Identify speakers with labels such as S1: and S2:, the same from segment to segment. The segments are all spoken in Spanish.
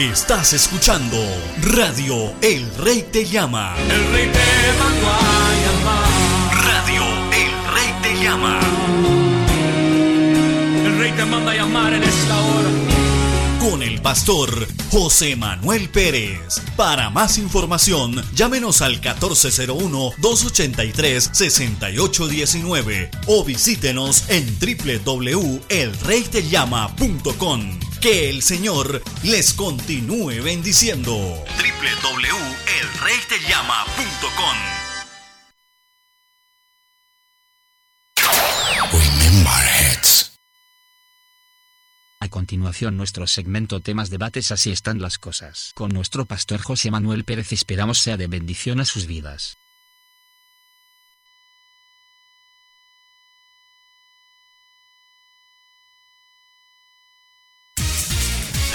S1: Estás escuchando, Radio El Rey Te Llama.
S2: El rey te mandó a llamar.
S1: Radio El Rey Te Llama.
S2: El rey te manda a llamar en esta hora.
S1: Con el pastor José Manuel Pérez. Para más información, llámenos al 1401-283-6819 o visítenos en www.elreytellama.com. Que el Señor les continúe bendiciendo. www.elreytellama.com
S3: Remember Heads.
S4: A continuación nuestro segmento temas debates así están las cosas. Con nuestro pastor José Manuel Pérez esperamos sea de bendición a sus vidas.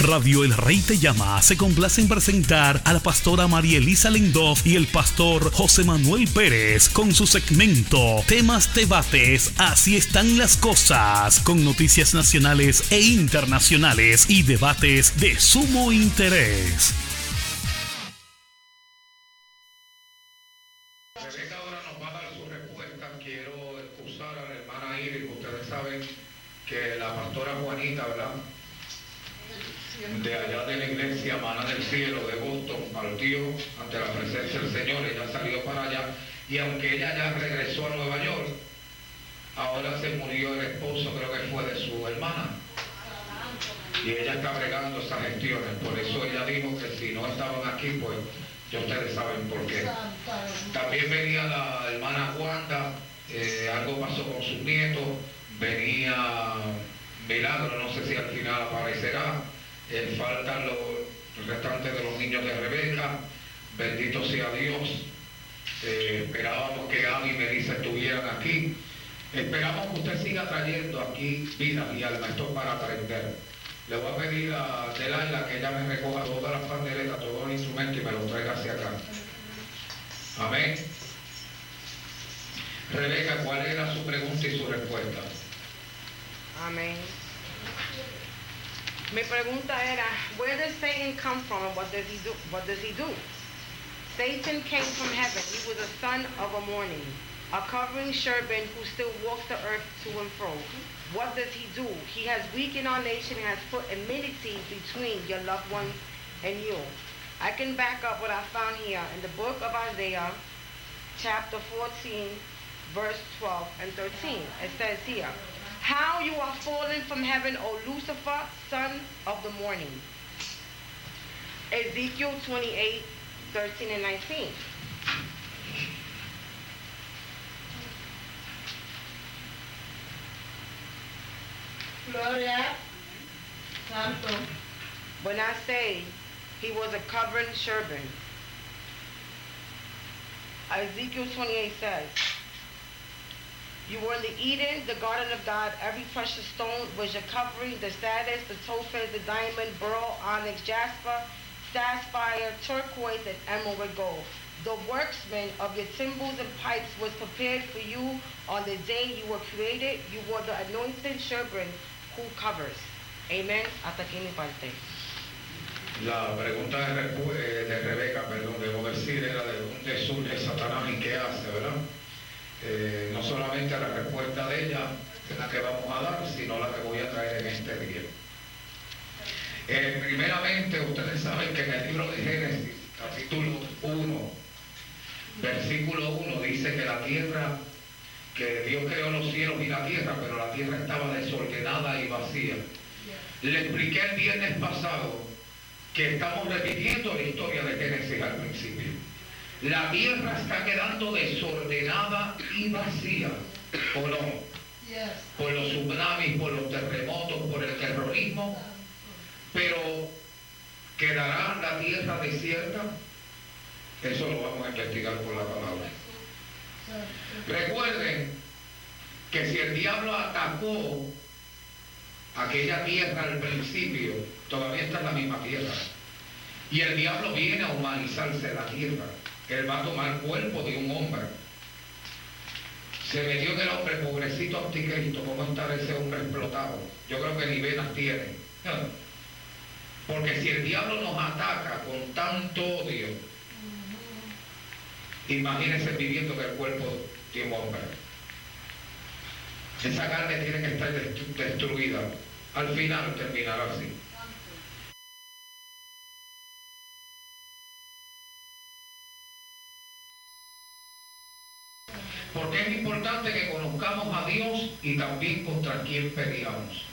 S5: Radio El Rey Te Llama se complace en presentar a la pastora María Elisa Lendoff y el pastor José Manuel Pérez con su segmento Temas Debates, así están las cosas, con noticias nacionales e internacionales y debates de sumo interés.
S6: Ante la presencia del Señor. Ella salió para allá. Y aunque ella ya regresó a Nueva York, ahora se murió el esposo, creo que fue de su hermana. Y ella está bregando esas gestiones. Por eso ella dijo que si no estaban aquí, pues ya ustedes saben por qué. También venía la hermana Wanda, eh, algo pasó con sus nietos, venía Milagro, no sé si al final aparecerá, eh, faltan los restantes de los niños de Rebeca, bendito sea Dios, Eh, esperábamos que Abby y Melissa estuvieran aquí, esperamos que usted siga trayendo aquí vida y alma, esto es para aprender. Le voy a pedir a Delaila que ella me recoja todas las panderetas, todos los instrumentos y me los traiga hacia acá. Amén. Rebeca, ¿cuál era su pregunta y su respuesta?
S7: Amén. Mi pregunta era, where does Satan come from and what does he do? What does he do? Satan came from heaven. He was a son of a morning, a covering cherubim who still walks the earth to and fro. What does he do? He has weakened our nation and has put enmity between your loved ones and you. I can back up what I found here in the book of Isaiah, chapter 14, verse 12 and 13. It says here, How you are fallen from heaven, O Lucifer, son of the morning. Ezekiel 28, 13 and 19.
S8: Gloria. Santo.
S7: When I say he was a covering cherubim, Ezekiel 28 says, You were in the Eden, the garden of God. Every precious stone was your covering, the saddest, the topaz, the diamond, beryl, onyx, jasper, sapphire, turquoise, and emerald gold. The worksman of your cymbals and pipes was prepared for you on the day you were created. You were the anointed cherubim who covers. Amen. Hasta aquí mi parte.
S6: La pregunta de Rebeca, perdón, debo decir, era de dónde surge Satanás y qué hace, ¿verdad? Eh, no solamente la respuesta de ella es la que vamos a dar, sino la que voy a traer en este día. Eh, primeramente, ustedes saben que en el libro de Génesis, capítulo 1, versículo 1, dice que la tierra, que Dios creó los cielos y la tierra, pero la tierra estaba desordenada y vacía. Le expliqué el viernes pasado que estamos repitiendo la historia de Génesis al principio. La tierra está quedando desordenada y vacía, ¿o no? Por los tsunamis, por los terremotos, por el terrorismo, pero ¿quedará la tierra desierta? Eso lo vamos a investigar por la palabra. Recuerden que si el diablo atacó aquella tierra al principio, todavía está en la misma tierra. Y el diablo viene a humanizarse la tierra. Él va a tomar cuerpo de un hombre. Se metió en el hombre, pobrecito anticristo, ¿cómo está ese hombre explotado? Yo creo que ni venas tiene. Porque si el diablo nos ataca con tanto odio, imagínense viviendo en el cuerpo de un hombre. Esa carne tiene que estar destruida. Al final terminará así. Porque es importante que conozcamos a Dios y también contra quién peleamos.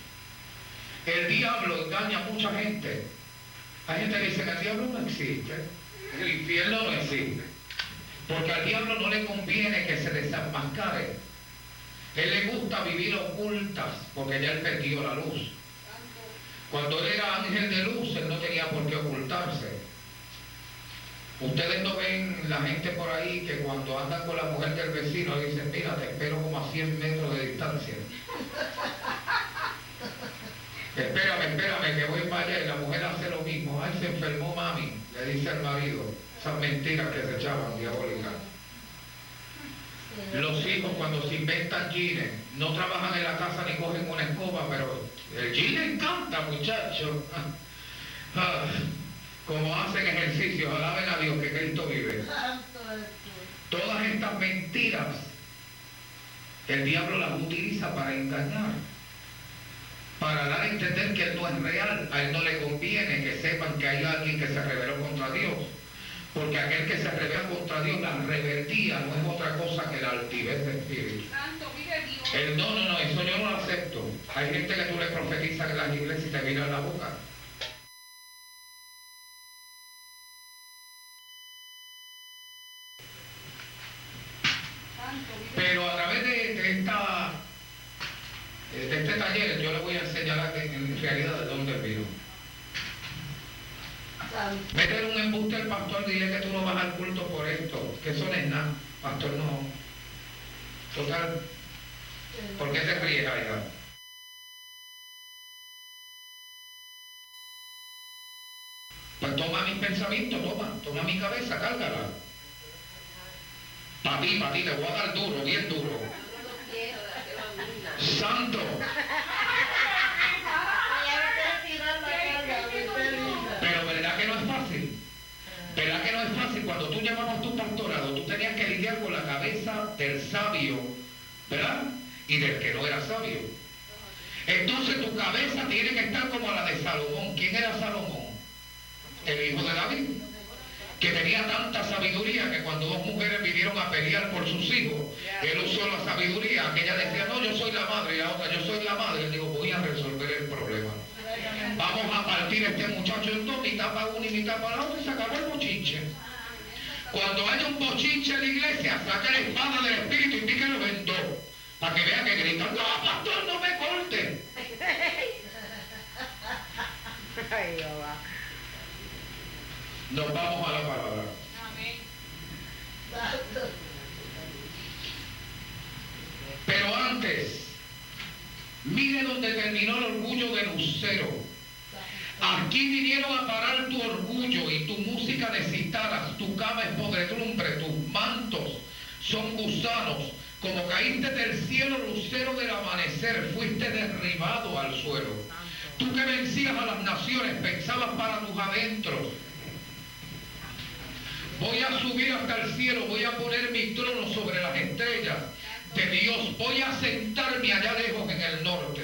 S6: El diablo engaña a mucha gente. Hay gente que dice que el diablo no existe. El infierno no existe. Porque al diablo no le conviene que se desenmascare. Él le gusta vivir ocultas porque ya él perdió la luz. Cuando él era ángel de luz, él no tenía por qué ocultarse. Ustedes no ven la gente por ahí que cuando andan con la mujer del vecino dicen, mira, te espero como a 100 metros de distancia. espérame, espérame, que voy para allá y la mujer hace lo mismo. Ay, se enfermó mami, le dice al marido. Esas mentiras que se echaban diabólicas. Los hijos cuando se inventan jeans, no trabajan en la casa ni cogen una escoba, pero el jean encanta, muchachos. Como hacen ejercicio, alaben a Dios que Cristo vive. Todas estas mentiras, el diablo las utiliza para engañar, para dar a entender que Él no es real. A Él no le conviene que sepan que hay alguien que se rebeló contra Dios. Porque aquel que se revela contra Dios, la revertía no es otra cosa que la altivez de espíritu. El, no, no, no, eso yo no lo acepto. Hay gente que tú le profetizas en las iglesias y te mira la boca. Pero a través de, esta, de este taller yo le voy a enseñar en realidad de dónde vino. Meter un embuste al pastor, dile que tú no vas al culto por esto, que eso no es nada. Pastor, no. Total, ¿por qué te ríes allá? Pues toma mis pensamientos, toma, toma mi cabeza, cárgala. Para ti, te voy a dar duro, bien duro. Santo. Del sabio, ¿verdad? Y del que no era sabio. Entonces tu cabeza tiene que estar como la de Salomón. ¿Quién era Salomón? El hijo de David que tenía tanta sabiduría que cuando dos mujeres vinieron a pelear por sus hijos, él usó la sabiduría, que ella decía, no, yo soy la madre, y la otra, yo soy la madre, él dijo, voy a resolver el problema. Vamos a partir este muchacho en dos, mitad para uno y mitad para otro, y se acabó el bochinche. Cuando haya un bochinche en la iglesia, saca la espada del espíritu y píquelo en dos, para que vean que gritan, no, pastor, no me corte. Nos vamos a la palabra. Pero antes, mire donde terminó el orgullo de Lucero. Aquí vinieron a parar tu orgullo y tu música de citaras, tu cama es podredumbre, tus mantos son gusanos. Como caíste del cielo, lucero del amanecer, fuiste derribado al suelo. Tú que vencías a las naciones, pensabas para tus adentros Voy a subir hasta el cielo, voy a poner mi trono sobre las estrellas de Dios. Voy a sentarme allá lejos en el norte,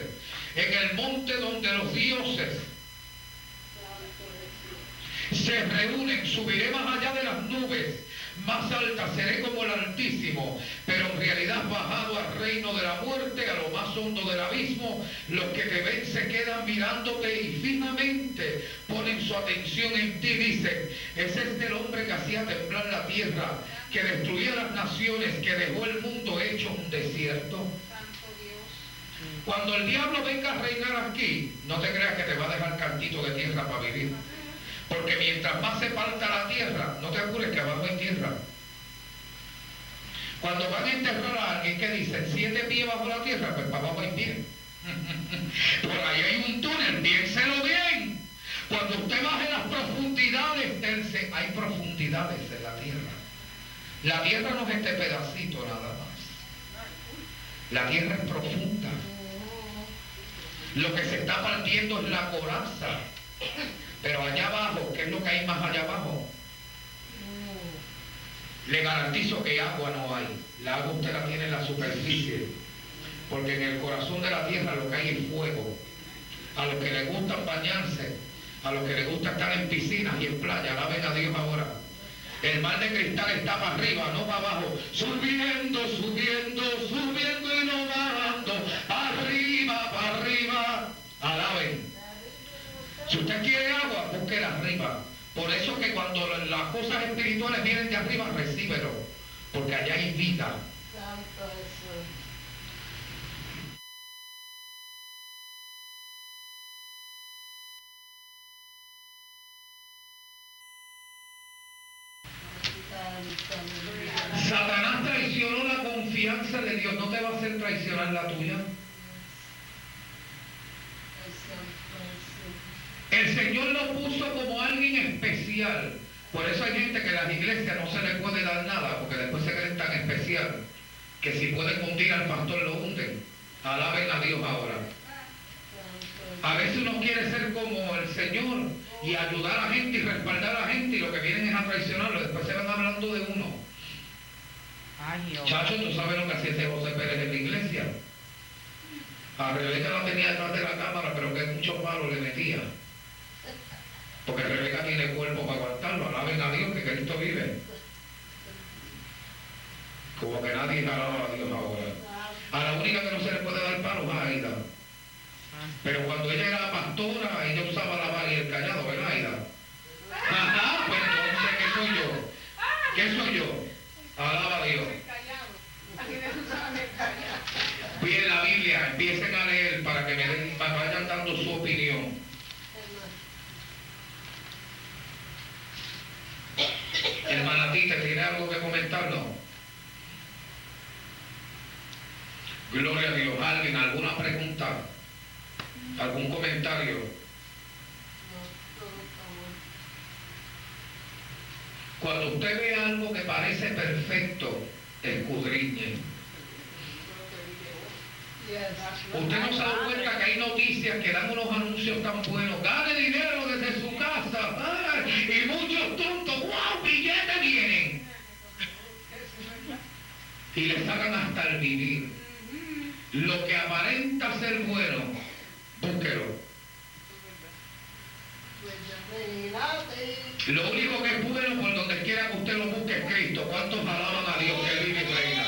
S6: en el monte donde los dioses se reúnen. Subiré más allá de las nubes más alta, seré como el Altísimo, pero en realidad bajado al reino de la muerte, a lo más hondo del abismo, los que te ven se quedan mirándote y finamente ponen su atención en ti, dicen, ese es el hombre que hacía temblar la tierra, que destruía las naciones, que dejó el mundo hecho un desierto. Cuando el diablo venga a reinar aquí, no te creas que te va a dejar cantito de tierra para vivir. Porque mientras más se falta la tierra, no te apures que abajo hay tierra. Cuando van a enterrar a alguien que dice siete pies bajo la tierra, pues para abajo hay pie. Por ahí hay un túnel, piénselo bien. Cuando usted baje las profundidades del hay profundidades en la tierra. La tierra no es este pedacito nada más. La tierra es profunda. Lo que se está partiendo es la coraza Pero allá abajo, ¿qué es lo que hay más allá abajo? Le garantizo que agua no hay. La agua usted la tiene en la superficie. Porque en el corazón de la tierra lo que hay es fuego. A los que les gusta bañarse, a los que les gusta estar en piscinas y en playa, alaben a Dios ahora. El mar de cristal está para arriba, no para abajo. Subiendo, subiendo, subiendo Si usted quiere agua, búsquela arriba. Por eso que cuando las cosas espirituales vienen de arriba, recíbelo. Porque allá hay vida.
S8: Santo Jesús.
S6: Satanás traicionó la confianza de Dios. ¿No te va a hacer traicionar la tuya?
S8: Santo Jesús.
S6: El Señor lo puso como alguien especial. Por eso hay gente que en las iglesias no se le puede dar nada, porque después se creen tan especial que si pueden hundir al pastor lo hunden. Alaben a Dios ahora. A veces uno quiere ser como el Señor y ayudar a la gente y respaldar a la gente y lo que vienen es a traicionarlo. Después se van hablando de uno.
S7: Ay.
S6: Chacho, tú sabes lo que hacía ese José Pérez en la iglesia. A Rebeca la tenía detrás de la cámara, pero que muchos palos le metía. Porque Rebeca tiene cuerpo para aguantarlo. Alaben a Dios que Cristo vive. Como que nadie alaba a Dios ahora. A la única que no se le puede dar palo es a Aida. Pero cuando ella era pastora, ella usaba la vara y el callado, ¿verdad, Aida? Ajá, pues entonces, ¿qué soy yo? ¿Qué soy yo? Alaba a Dios. Piden la Biblia, empiecen a leer para que me den, para que vayan dando su opinión. Hermana ¿tiene algo que comentar? No. Gloria a Dios. ¿Alguien? ¿Alguna pregunta? ¿Algún comentario? Cuando usted ve algo que parece perfecto, escudriñe. Usted no se da cuenta que hay noticias que dan unos anuncios tan buenos. Gane dinero Y le sacan hasta el vivir. Lo que aparenta ser bueno, búsquelo. Lo único que es bueno por donde quiera que usted lo busque es Cristo. ¿Cuántos alaban a Dios que vive y reina?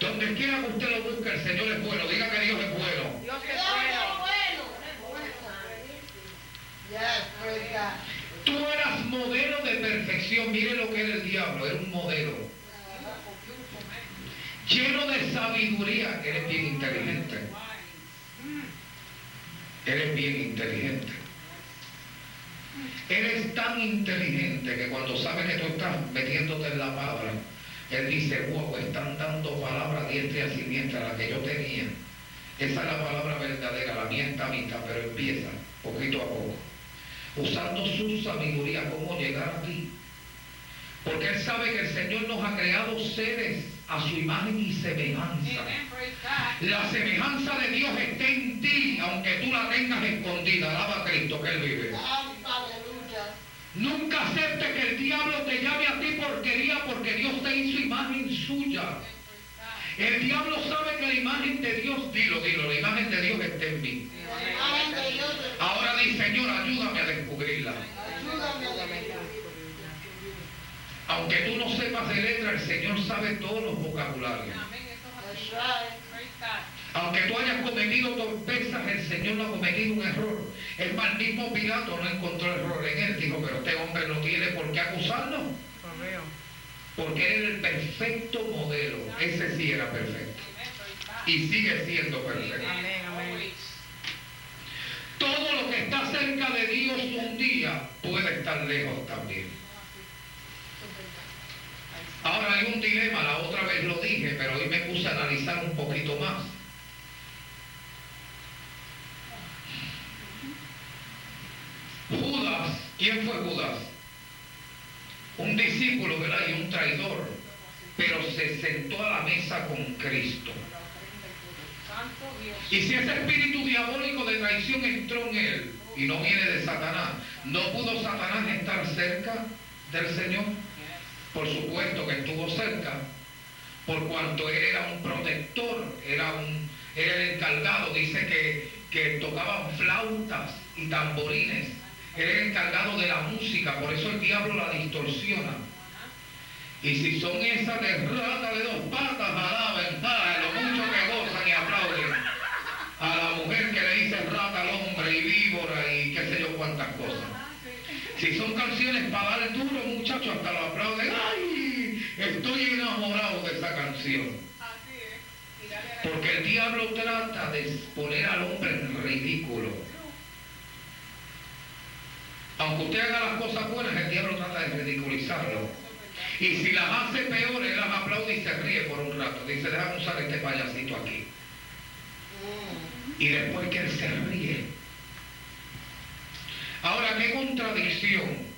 S6: Donde quiera que usted lo busque, el Señor es bueno. Diga que Dios es bueno.
S7: Dios es bueno.
S6: Tú eras modelo de perfección. Mire lo que era el diablo. Era un modelo. Lleno de sabiduría. Eres bien inteligente. Eres bien inteligente. Eres tan inteligente que cuando sabe que tú estás metiéndote en la palabra, él dice, wow, están dando palabra diestra y siniestra, la que yo tenía. Esa es la palabra verdadera, la mía está mitad, pero empieza poquito a poco. Usando su sabiduría, cómo llegar aquí. Porque él sabe que el Señor nos ha creado seres a su imagen y semejanza. La semejanza de Dios está en ti, aunque tú la tengas escondida. Alaba a Cristo que Él vive. Nunca acepte que el diablo te llame a ti porquería porque Dios te hizo imagen suya. El diablo sabe que la imagen de Dios, dilo, dilo, la imagen de Dios está en mí. Ahora di, Señor, ayúdame a descubrirla. Aunque tú no sepas de letra, el Señor sabe todos los vocabularios. Aunque tú hayas cometido torpezas, el Señor no ha cometido un error. El mismo Pilato no encontró error en él. Dijo, pero este hombre no tiene por qué acusarlo. Porque él era el perfecto modelo. Ese sí era perfecto. Y sigue siendo perfecto.
S7: Amén, amén.
S6: Todo lo que está cerca de Dios un día puede estar lejos también. Ahora hay un dilema, la otra vez lo dije, pero hoy me puse a analizar un poquito más. Judas, ¿quién fue Judas? Un discípulo, ¿verdad? Y un traidor, pero se sentó a la mesa con Cristo. Y si ese espíritu diabólico de traición entró en él y no viene de Satanás. ¿No pudo Satanás estar cerca del Señor? Por supuesto que estuvo cerca, por cuanto él era un protector, era, un, era el encargado, dice que, que tocaban flautas y tamborines, era el encargado de la música, por eso el diablo la distorsiona. Y si son esas de rata de dos patas, alaben, lo mucho que gozan y aplauden a la mujer que le dice rata al hombre y víbora y qué sé yo cuántas cosas. Si son canciones para dar duro, muchachos, hasta lo aplauden. ¡Ay! Estoy enamorado de esa canción. Porque el diablo trata de poner al hombre en ridículo. Aunque usted haga las cosas buenas, el diablo trata de ridiculizarlo. Y si las hace peores, él las aplaude y se ríe por un rato. Dice, déjame usar este payasito aquí. Y después que él se ríe. Ahora, qué contradicción.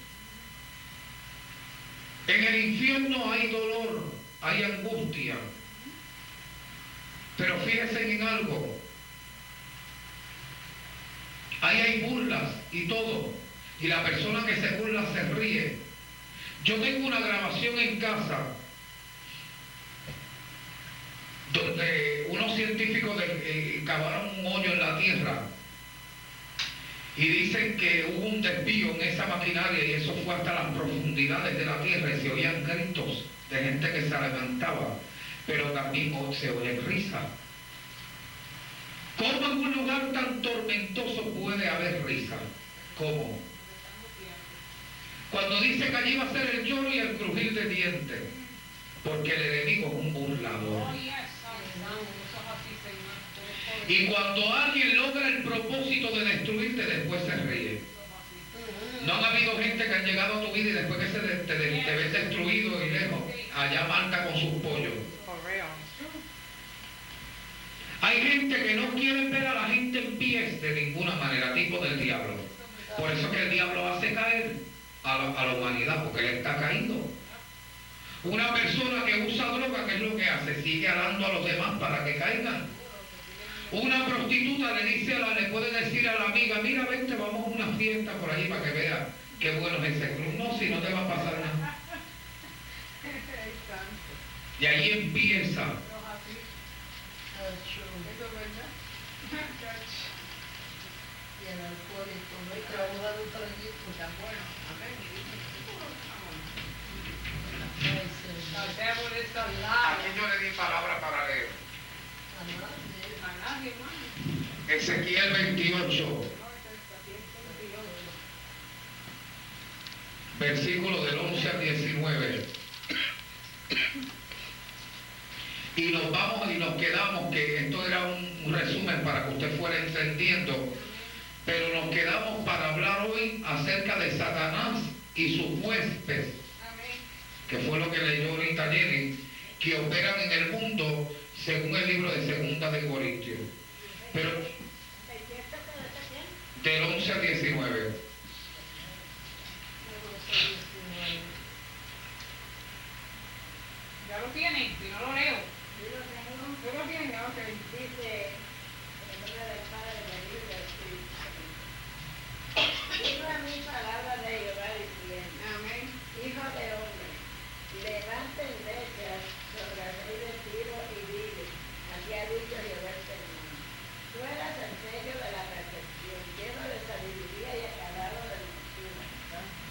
S6: En el infierno hay dolor, hay angustia. Pero fíjense en algo. Ahí hay burlas y todo. Y la persona que se burla se ríe. Yo tengo una grabación en casa donde unos científicos de- eh, cavaron un hoyo en la tierra y dicen que hubo un desvío en esa maquinaria y eso fue hasta las profundidades de la tierra y se oían gritos de gente que se levantaba, pero también se oye risa. ¿Cómo en un lugar tan tormentoso puede haber risa? ¿Cómo? Cuando dice que allí va a ser el lloro y el crujir de dientes, porque el enemigo es un burlador. Y cuando alguien logra el propósito de destruirte, después se ríe. No han habido gente que han llegado a tu vida y después que se te, te ves destruido y lejos, allá Marta con sus pollos. Hay gente que no quiere ver a la gente en pies de ninguna manera, tipo del diablo. Por eso que el diablo hace caer a la, a la humanidad, porque él está caído. Una persona que usa droga, ¿qué es lo que hace? Sigue alando a los demás para que caigan. Una prostituta le dice a la, le puede decir a la amiga, mira, vente, vamos a una fiesta por ahí para que vea qué bueno es ese club. No, si no te va a pasar nada. Y ahí empieza.
S8: Y el alcohólico, no hay trabajo de un traguito tan bueno. Señor.
S6: Aquí yo le di palabra para leer. Ezequiel 28, versículo del 11 al 19. Y nos vamos y nos quedamos, que esto era un resumen para que usted fuera entendiendo, pero nos quedamos para hablar hoy acerca de Satanás y sus huéspedes, que fue lo que leyó ahorita Jenny, que operan en el mundo según el libro de Segunda de Corintios. Pero del 11 al 19.
S9: Ya lo tienen, si no lo leo. Yo lo tienen, ya lo sé.
S8: Dice, en el nombre del Padre, del Hijo y del Espíritu Santo. Vino a mí palabra de Jehová diciendo,
S9: Amén.
S8: Hijo de hombre, levanta endechas sobre el rey de Tiro y dile, así ha dicho Jehová el Señor. Tú eras el sello de la perfección, lleno de sabiduría y acabado de hermosura.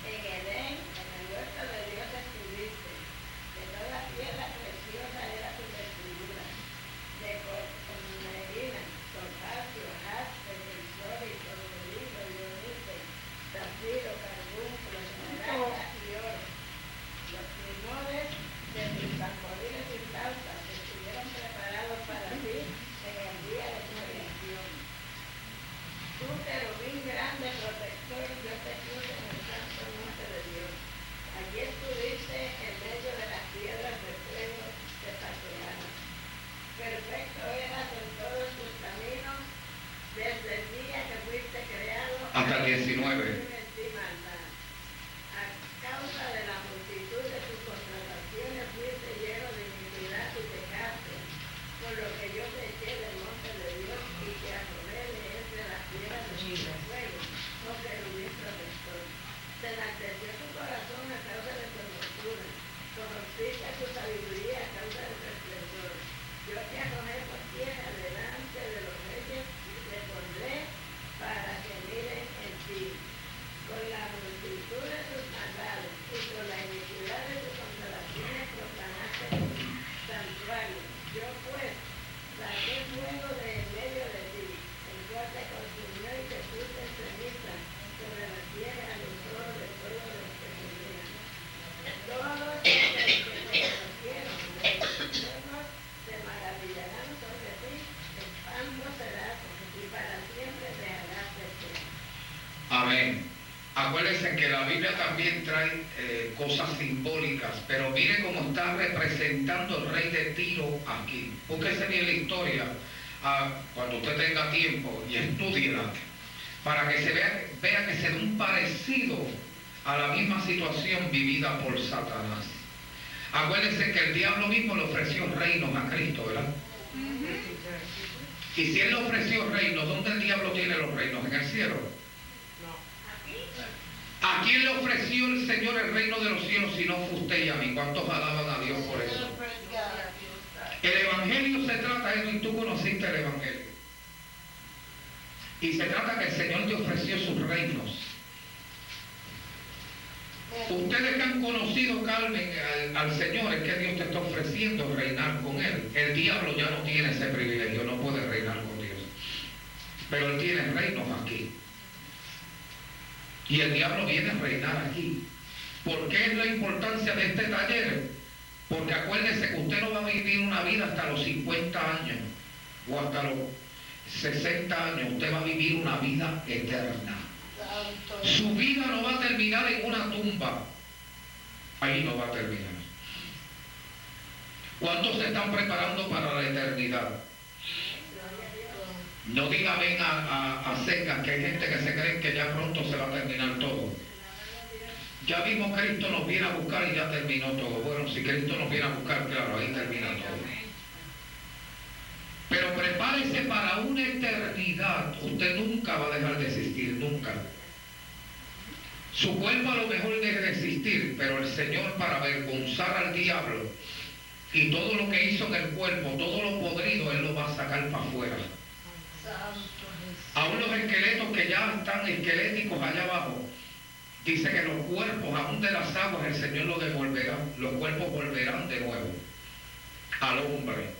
S8: En Edén, en el huerto de Dios estuviste, de toda piedra preciosa era tu vestidura, de cornalina, topacio, jaspe, crisol y cornalino, dionice, zafiro, carbunclo, esmeralda y oro. Los primores de tus tamboriles y flautas estuvieron preparados para ti en el día de tu elección. Tú, querubín grande, protector, yo te puse en el santo monte de Dios. Allí estuviste en medio de las piedras de fuego que paseaban. Perfecto eras en todos tus caminos, desde el día que fuiste creado.
S6: Hasta el 19.
S8: en ti maldad. A causa de la multitud de tus contrataciones fuiste lleno de iniquidad y pecaste, por lo que yo te eché del monte de Dios y te arrojé de entre las piedras de fuego.
S6: Acuérdense que la Biblia también trae eh, cosas simbólicas, pero mire cómo está representando el rey de Tiro aquí. Búsquese bien la historia ah, cuando usted tenga tiempo y estudiela, para que se vea, vea que se ve un parecido a la misma situación vivida por Satanás. Acuérdense que el diablo mismo le ofreció reinos a Cristo, ¿verdad? Y si él le ofreció reinos, ¿dónde el diablo tiene los reinos? ¿En el cielo? ¿A quién le ofreció el Señor el reino de los cielos si no fue usted y a mí? ¿Cuántos alaban a Dios por eso? El Evangelio se trata de y tú conociste el Evangelio. Y se trata que el Señor te ofreció sus reinos. Ustedes que han conocido, Carmen, al, al, Señor, es que Dios te está ofreciendo reinar con Él. El diablo ya no tiene ese privilegio, no puede reinar con Dios. Pero Él tiene reinos aquí. Y el diablo viene a reinar aquí. ¿Por qué es la importancia de este taller? Porque acuérdese que usted no va a vivir una vida hasta los 50 años o hasta los 60 años. Usted va a vivir una vida eterna. Su vida no va a terminar en una tumba. Ahí no va a terminar. ¿Cuántos se están preparando para la eternidad? No diga ven a, a, secas, que hay gente que se cree que ya pronto se va a terminar todo. Ya mismo Cristo nos viene a buscar y ya terminó todo. Bueno, si Cristo nos viene a buscar, claro, ahí termina todo. Pero prepárese para una eternidad. Usted nunca va a dejar de existir, nunca. Su cuerpo a lo mejor deje de existir, pero el Señor para avergonzar al diablo y todo lo que hizo en el cuerpo, todo lo podrido, Él lo va a sacar para afuera. Aún los esqueletos que ya están esqueléticos allá abajo, dice que los cuerpos, aún de las aguas, el Señor los devolverá. Los cuerpos volverán de nuevo al hombre.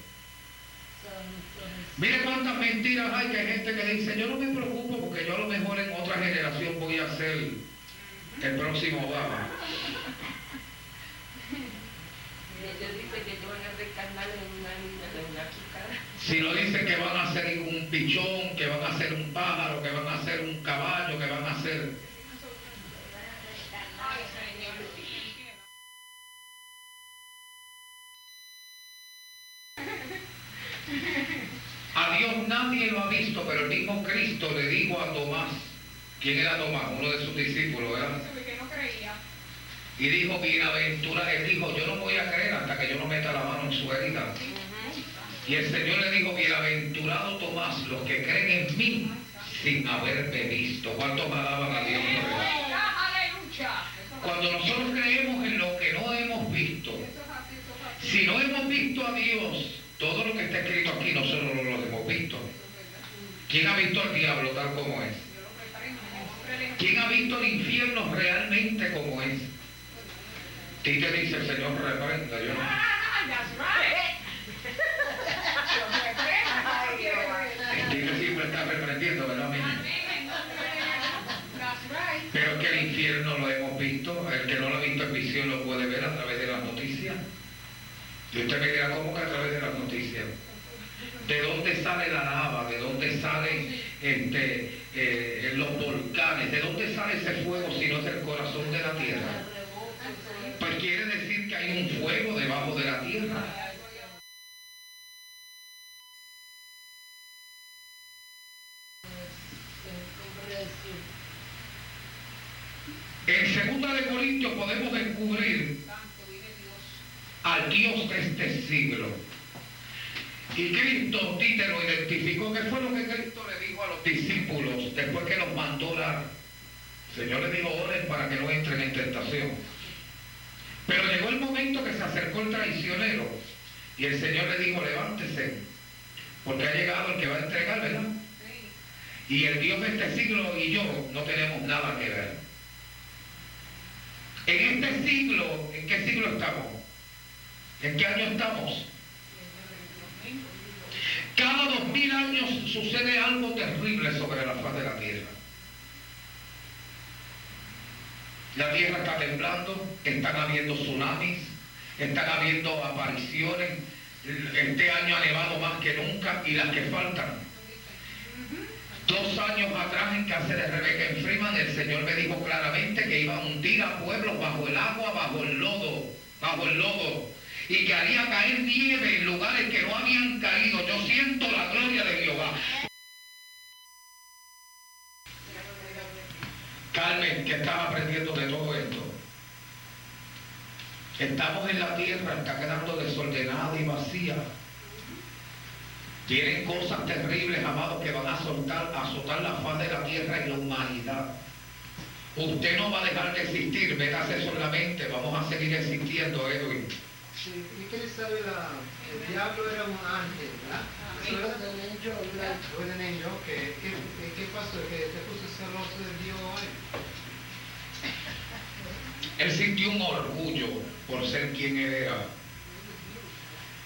S6: Mire cuántas mentiras hay que hay gente que dice, yo no me preocupo porque yo a lo mejor en otra generación voy a ser el próximo Obama. Si no dicen que van a ser un pichón, que van a ser un pájaro, que van a ser un caballo, que van a ser... A Dios nadie lo ha visto, pero el mismo Cristo le dijo a Tomás, ¿quién era Tomás? Uno de sus discípulos, ¿verdad? Y dijo, bienaventura, él dijo, yo no voy a creer hasta que yo no meta la mano en su herida. Y el Señor le dijo, bienaventurado Tomás, los que creen en mí sin haberme visto. ¿Cuántos alaban a Dios por? Cuando nosotros creemos en lo que no hemos visto, si no hemos visto a Dios, todo lo que está escrito aquí nosotros no lo hemos visto. ¿Quién ha visto al diablo tal como es? ¿Quién ha visto el infierno realmente como es? ¿Quién te dice el Señor reprenda? Yo no. ¿De dónde sale la lava? ¿De dónde salen este, eh, los volcanes? ¿De dónde sale ese fuego si no es el corazón de la tierra? Pues quiere decir que hay un fuego debajo de la tierra. En segunda de Corintios podemos descubrir al Dios de este siglo. Y Cristo, Tite lo identificó, que fue lo que Cristo le dijo a los discípulos después que los mandó orar. El Señor le dijo, oren para que no entren en tentación. Pero llegó el momento que se acercó el traicionero y el Señor le dijo, levántese, porque ha llegado el que va a entregar, ¿verdad? Y el Dios de este siglo y yo no tenemos nada que ver. En este siglo, ¿en qué siglo estamos? ¿En qué año estamos? Dos mil años sucede algo terrible sobre la faz de la tierra. La tierra está temblando, están habiendo tsunamis, están habiendo apariciones. Este año ha nevado más que nunca y las que faltan. Dos años atrás en casa de Rebeca en Freeman, el Señor me dijo claramente que iba a hundir a pueblos bajo el agua, bajo el lodo, bajo el lodo, y que haría caer nieve en lugares que no habían caído. Yo siento la gloria de Jehová. Carmen, que estás aprendiendo de todo esto? Estamos en la tierra, está quedando desordenada y vacía. Tienen cosas terribles, amados, que van a soltar, a azotar la faz de la tierra y la humanidad. Usted no va a dejar de existir, métase solamente, vamos a seguir existiendo, Edwin.
S10: Sí, ¿y qué sabe la, el diablo era un ángel, ¿verdad?
S8: Sí, right.
S10: Fue un angel, ok. ¿Qué, qué, qué pasó? ¿Que te puso celoso de Dios hoy?
S6: Él sintió un orgullo por ser quien él era.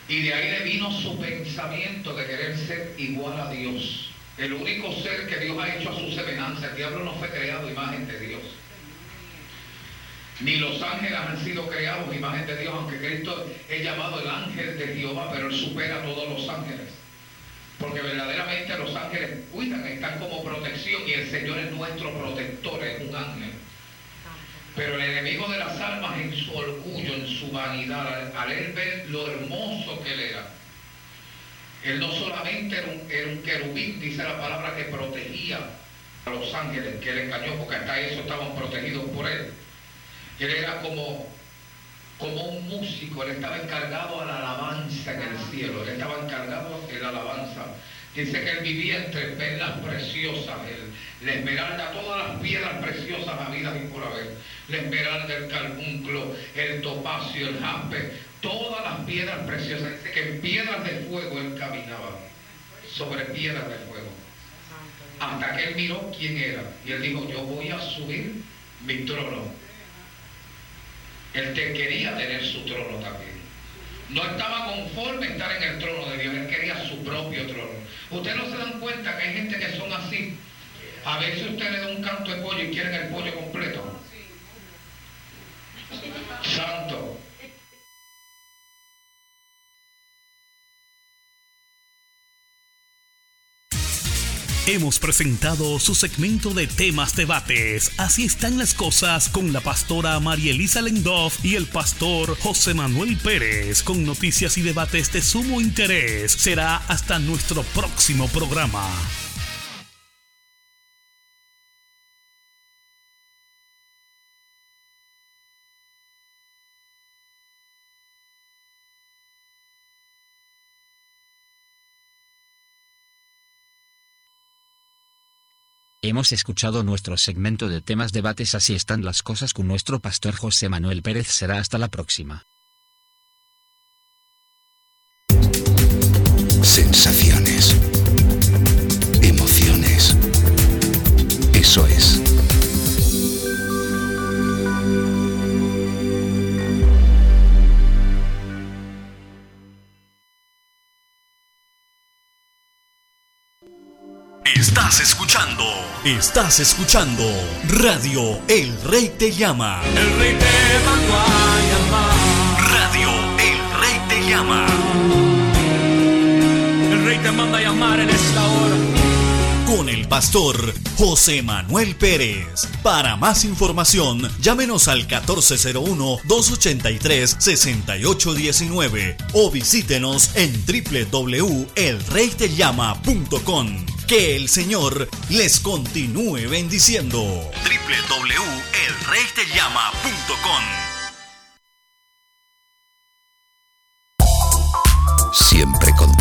S6: Y de ahí le vino su pensamiento de querer ser igual a Dios. El único ser que Dios ha hecho a su semejanza. El diablo no fue creado imagen de Dios. Ni los ángeles han sido creados imagen de Dios, aunque Cristo es llamado el ángel de Jehová, pero él supera a todos los ángeles. Porque verdaderamente los ángeles cuidan, están como protección y el Señor es nuestro protector, es un ángel. Pero el enemigo de las almas en su orgullo, en su vanidad, al, él ver lo hermoso que él era, él no solamente era un, era un querubín, dice la palabra, que protegía a los ángeles, que él engañó, porque hasta eso estaban protegidos por él. Él era como, como un músico, él estaba encargado a la alabanza en el cielo, él estaba encargado en la alabanza. Dice que él vivía entre perlas preciosas, el, la esmeralda, todas las piedras preciosas habidas y por haber. La esmeralda, el carbunclo, el topacio, el jaspe, todas las piedras preciosas. Dice que en piedras de fuego él caminaba, sobre piedras de fuego. Hasta que él miró quién era. Y él dijo, yo voy a subir mi trono. Él te quería tener su trono también. No estaba conforme estar en el trono de Dios, él quería su propio trono. Ustedes no se dan cuenta que hay gente que son así. A veces usted le da un canto de pollo y quieren el pollo completo. Santo.
S5: Hemos presentado su segmento de temas debates. Así están las cosas con la pastora María Elisa Lendoff y el pastor José Manuel Pérez con noticias y debates de sumo interés. Será hasta nuestro próximo programa.
S4: Hemos escuchado nuestro segmento de temas debates Así están las cosas con nuestro pastor José Manuel Pérez. Será hasta la próxima.
S3: Sensaciones. Emociones. Eso es.
S1: Escuchando, estás escuchando Radio El Rey Te Llama.
S2: El rey te mandó a llamar.
S1: Radio El Rey Te Llama.
S2: El rey te manda a llamar en esta hora.
S1: Con el pastor José Manuel Pérez. Para más información, llámenos al 1401-283-6819 o visítenos en www.elreytellama.com. Que el Señor les continúe bendiciendo. www.elreytellama.com
S3: Siempre con